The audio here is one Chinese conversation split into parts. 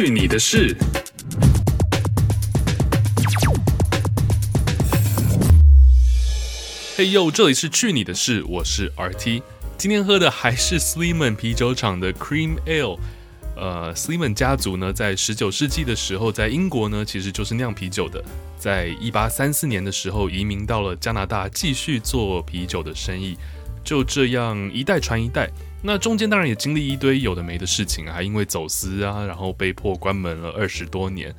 去你的事！嘿呦，这里是去你的事，我是 RT。今天喝的还是 Sliman 啤酒厂的 Cream Ale。呃，Sliman 家族呢，在十九世纪的时候，在英国呢，其实就是酿啤酒的。在一八三四年的时候，移民到了加拿大，继续做啤酒的生意。就这样一代传一代，那中间当然也经历一堆有的没的事情，还因为走私啊，然后被迫关门了二十多年。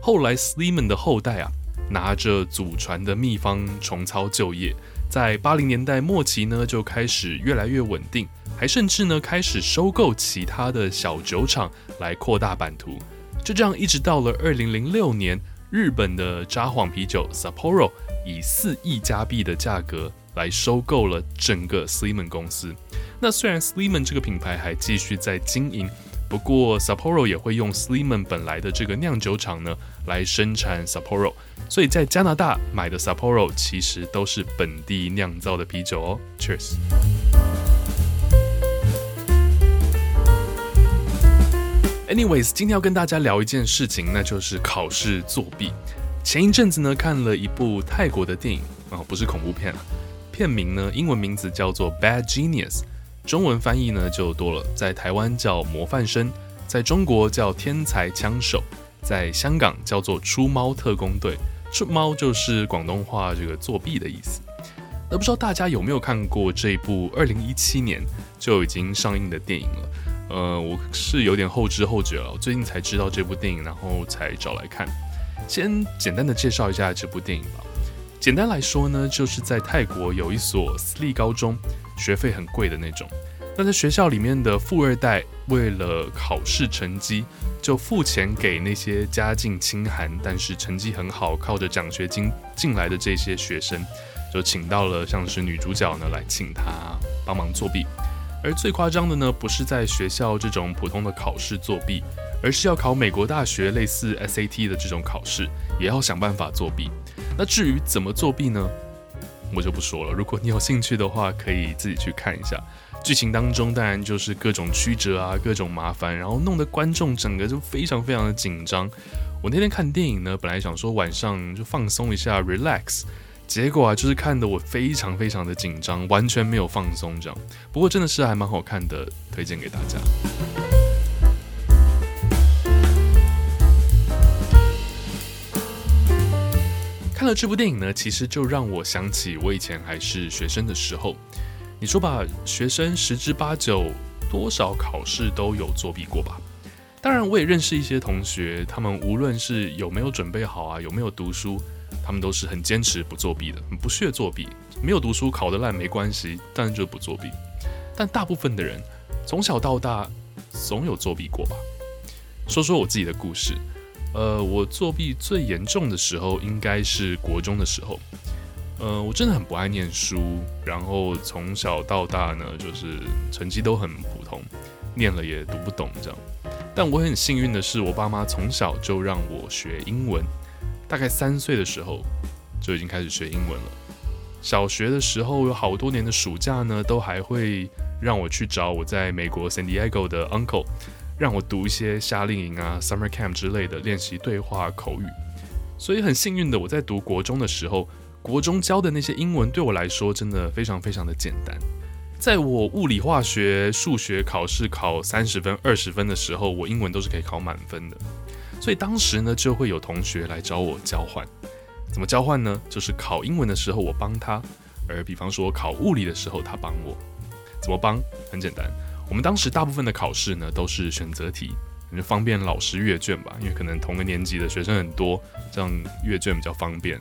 后来 Sleeman 的后代啊，拿着祖传的秘方重操旧业，在八零年代末期呢，就开始越来越稳定，还甚至呢开始收购其他的小酒厂来扩大版图。就这样一直到了二零零六年，日本的札幌啤酒 Sapporo 以四亿加币的价格。来收购了整个 Sleeman 公司。那虽然 Sleeman 这个品牌还继续在经营，不过 Sapporo 也会用 Sleeman 本来的这个酿酒厂呢来生产 Sapporo。所以在加拿大买的 Sapporo 其实都是本地酿造的啤酒哦。Cheers。Anyways，今天要跟大家聊一件事情，那就是考试作弊。前一阵子呢看了一部泰国的电影哦，不是恐怖片啊。片名呢，英文名字叫做《Bad Genius》，中文翻译呢就多了，在台湾叫《模范生》，在中国叫《天才枪手》，在香港叫做《出猫特工队》。出猫就是广东话这个作弊的意思。那不知道大家有没有看过这部二零一七年就已经上映的电影了？呃，我是有点后知后觉了，我最近才知道这部电影，然后才找来看。先简单的介绍一下这部电影吧。简单来说呢，就是在泰国有一所私立高中，学费很贵的那种。那在学校里面的富二代为了考试成绩，就付钱给那些家境清寒但是成绩很好、靠着奖学金进来的这些学生，就请到了像是女主角呢来请她帮忙作弊。而最夸张的呢，不是在学校这种普通的考试作弊，而是要考美国大学类似 SAT 的这种考试，也要想办法作弊。那至于怎么作弊呢？我就不说了。如果你有兴趣的话，可以自己去看一下。剧情当中当然就是各种曲折啊，各种麻烦，然后弄得观众整个就非常非常的紧张。我那天看电影呢，本来想说晚上就放松一下，relax，结果啊，就是看得我非常非常的紧张，完全没有放松这样。不过真的是还蛮好看的，推荐给大家。看了这部电影呢，其实就让我想起我以前还是学生的时候。你说吧，学生十之八九多少考试都有作弊过吧？当然，我也认识一些同学，他们无论是有没有准备好啊，有没有读书，他们都是很坚持不作弊的，很不屑作弊。没有读书考得烂没关系，但就不作弊。但大部分的人从小到大总有作弊过吧？说说我自己的故事。呃，我作弊最严重的时候应该是国中的时候。呃，我真的很不爱念书，然后从小到大呢，就是成绩都很普通，念了也读不懂这样。但我很幸运的是，我爸妈从小就让我学英文，大概三岁的时候就已经开始学英文了。小学的时候有好多年的暑假呢，都还会让我去找我在美国 San Diego 的 uncle。让我读一些夏令营啊、summer camp 之类的练习对话口语，所以很幸运的，我在读国中的时候，国中教的那些英文对我来说真的非常非常的简单。在我物理、化学、数学考试考三十分、二十分的时候，我英文都是可以考满分的。所以当时呢，就会有同学来找我交换。怎么交换呢？就是考英文的时候我帮他，而比方说考物理的时候他帮我。怎么帮？很简单。我们当时大部分的考试呢，都是选择题，就方便老师阅卷吧，因为可能同个年级的学生很多，这样阅卷比较方便。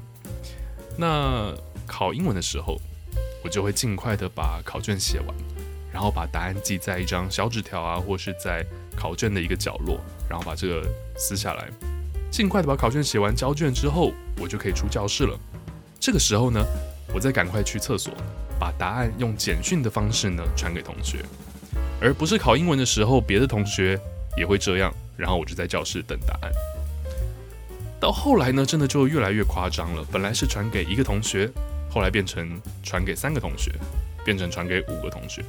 那考英文的时候，我就会尽快的把考卷写完，然后把答案记在一张小纸条啊，或是在考卷的一个角落，然后把这个撕下来，尽快的把考卷写完交卷之后，我就可以出教室了。这个时候呢，我再赶快去厕所，把答案用简讯的方式呢传给同学。而不是考英文的时候，别的同学也会这样，然后我就在教室等答案。到后来呢，真的就越来越夸张了。本来是传给一个同学，后来变成传给三个同学，变成传给五个同学。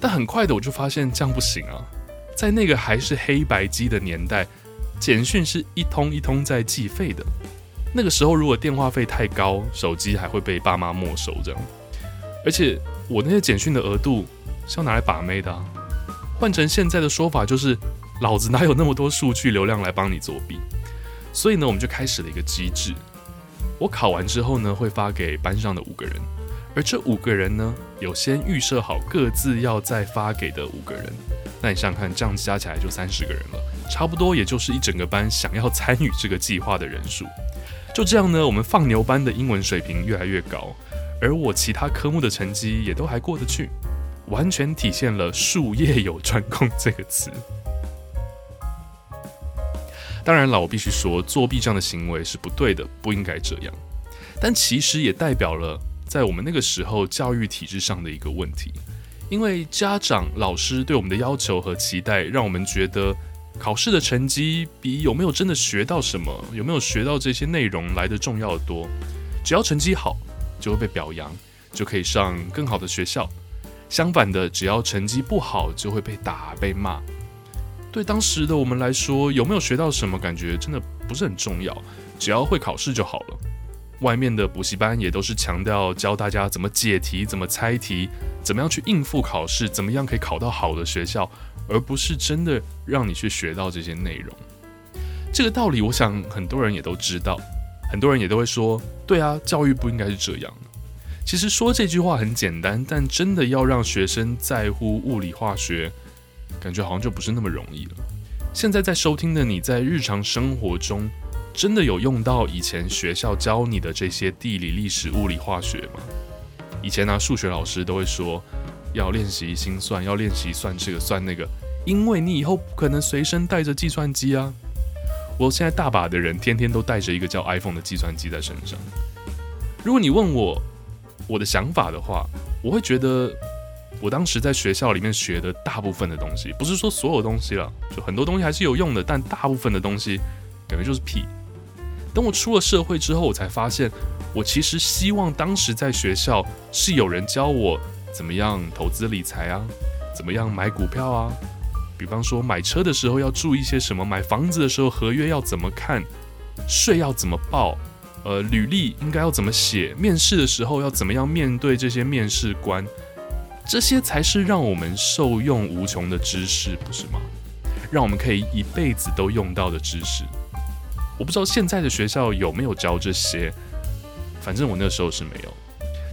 但很快的，我就发现这样不行啊！在那个还是黑白机的年代，简讯是一通一通在计费的。那个时候，如果电话费太高，手机还会被爸妈没收这样。而且我那些简讯的额度是要拿来把妹的啊。换成现在的说法，就是老子哪有那么多数据流量来帮你作弊？所以呢，我们就开始了一个机制。我考完之后呢，会发给班上的五个人，而这五个人呢，有先预设好各自要再发给的五个人。那你想想看，这样加起来就三十个人了，差不多也就是一整个班想要参与这个计划的人数。就这样呢，我们放牛班的英文水平越来越高，而我其他科目的成绩也都还过得去，完全体现了术业有专攻这个词。当然了，我必须说，作弊这样的行为是不对的，不应该这样。但其实也代表了在我们那个时候教育体制上的一个问题，因为家长、老师对我们的要求和期待，让我们觉得。考试的成绩比有没有真的学到什么，有没有学到这些内容来得重要的多。只要成绩好，就会被表扬，就可以上更好的学校。相反的，只要成绩不好，就会被打、被骂。对当时的我们来说，有没有学到什么，感觉真的不是很重要，只要会考试就好了。外面的补习班也都是强调教大家怎么解题、怎么猜题、怎么样去应付考试、怎么样可以考到好的学校。而不是真的让你去学到这些内容，这个道理，我想很多人也都知道，很多人也都会说，对啊，教育不应该是这样。其实说这句话很简单，但真的要让学生在乎物理化学，感觉好像就不是那么容易了。现在在收听的你在日常生活中，真的有用到以前学校教你的这些地理、历史、物理、化学吗？以前呢，数学老师都会说。要练习心算，要练习算这个算那个，因为你以后不可能随身带着计算机啊。我现在大把的人天天都带着一个叫 iPhone 的计算机在身上。如果你问我我的想法的话，我会觉得我当时在学校里面学的大部分的东西，不是说所有东西了，就很多东西还是有用的，但大部分的东西感觉就是屁。等我出了社会之后，我才发现，我其实希望当时在学校是有人教我。怎么样投资理财啊？怎么样买股票啊？比方说买车的时候要注意些什么？买房子的时候合约要怎么看？税要怎么报？呃，履历应该要怎么写？面试的时候要怎么样面对这些面试官？这些才是让我们受用无穷的知识，不是吗？让我们可以一辈子都用到的知识。我不知道现在的学校有没有教这些，反正我那时候是没有。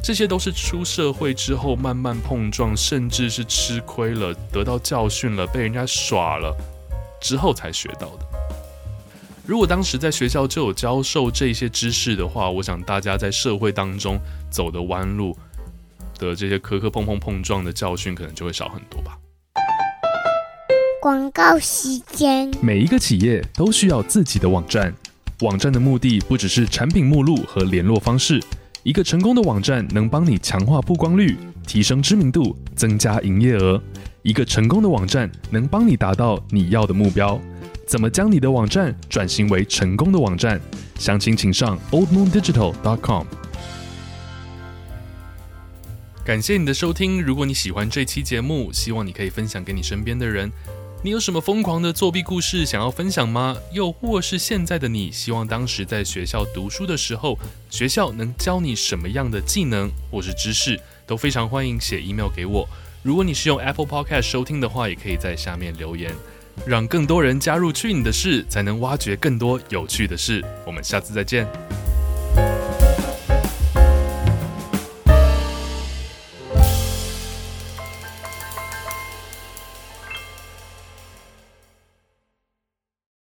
这些都是出社会之后慢慢碰撞，甚至是吃亏了、得到教训了、被人家耍了之后才学到的。如果当时在学校就有教授这些知识的话，我想大家在社会当中走的弯路的这些磕磕碰碰碰撞的教训，可能就会少很多吧。广告时间，每一个企业都需要自己的网站，网站的目的不只是产品目录和联络方式。一个成功的网站能帮你强化曝光率、提升知名度、增加营业额。一个成功的网站能帮你达到你要的目标。怎么将你的网站转型为成功的网站？详情请上 oldmoondigital.com。感谢你的收听。如果你喜欢这期节目，希望你可以分享给你身边的人。你有什么疯狂的作弊故事想要分享吗？又或是现在的你希望当时在学校读书的时候，学校能教你什么样的技能或是知识，都非常欢迎写 email 给我。如果你是用 Apple Podcast 收听的话，也可以在下面留言，让更多人加入去你的事，才能挖掘更多有趣的事。我们下次再见。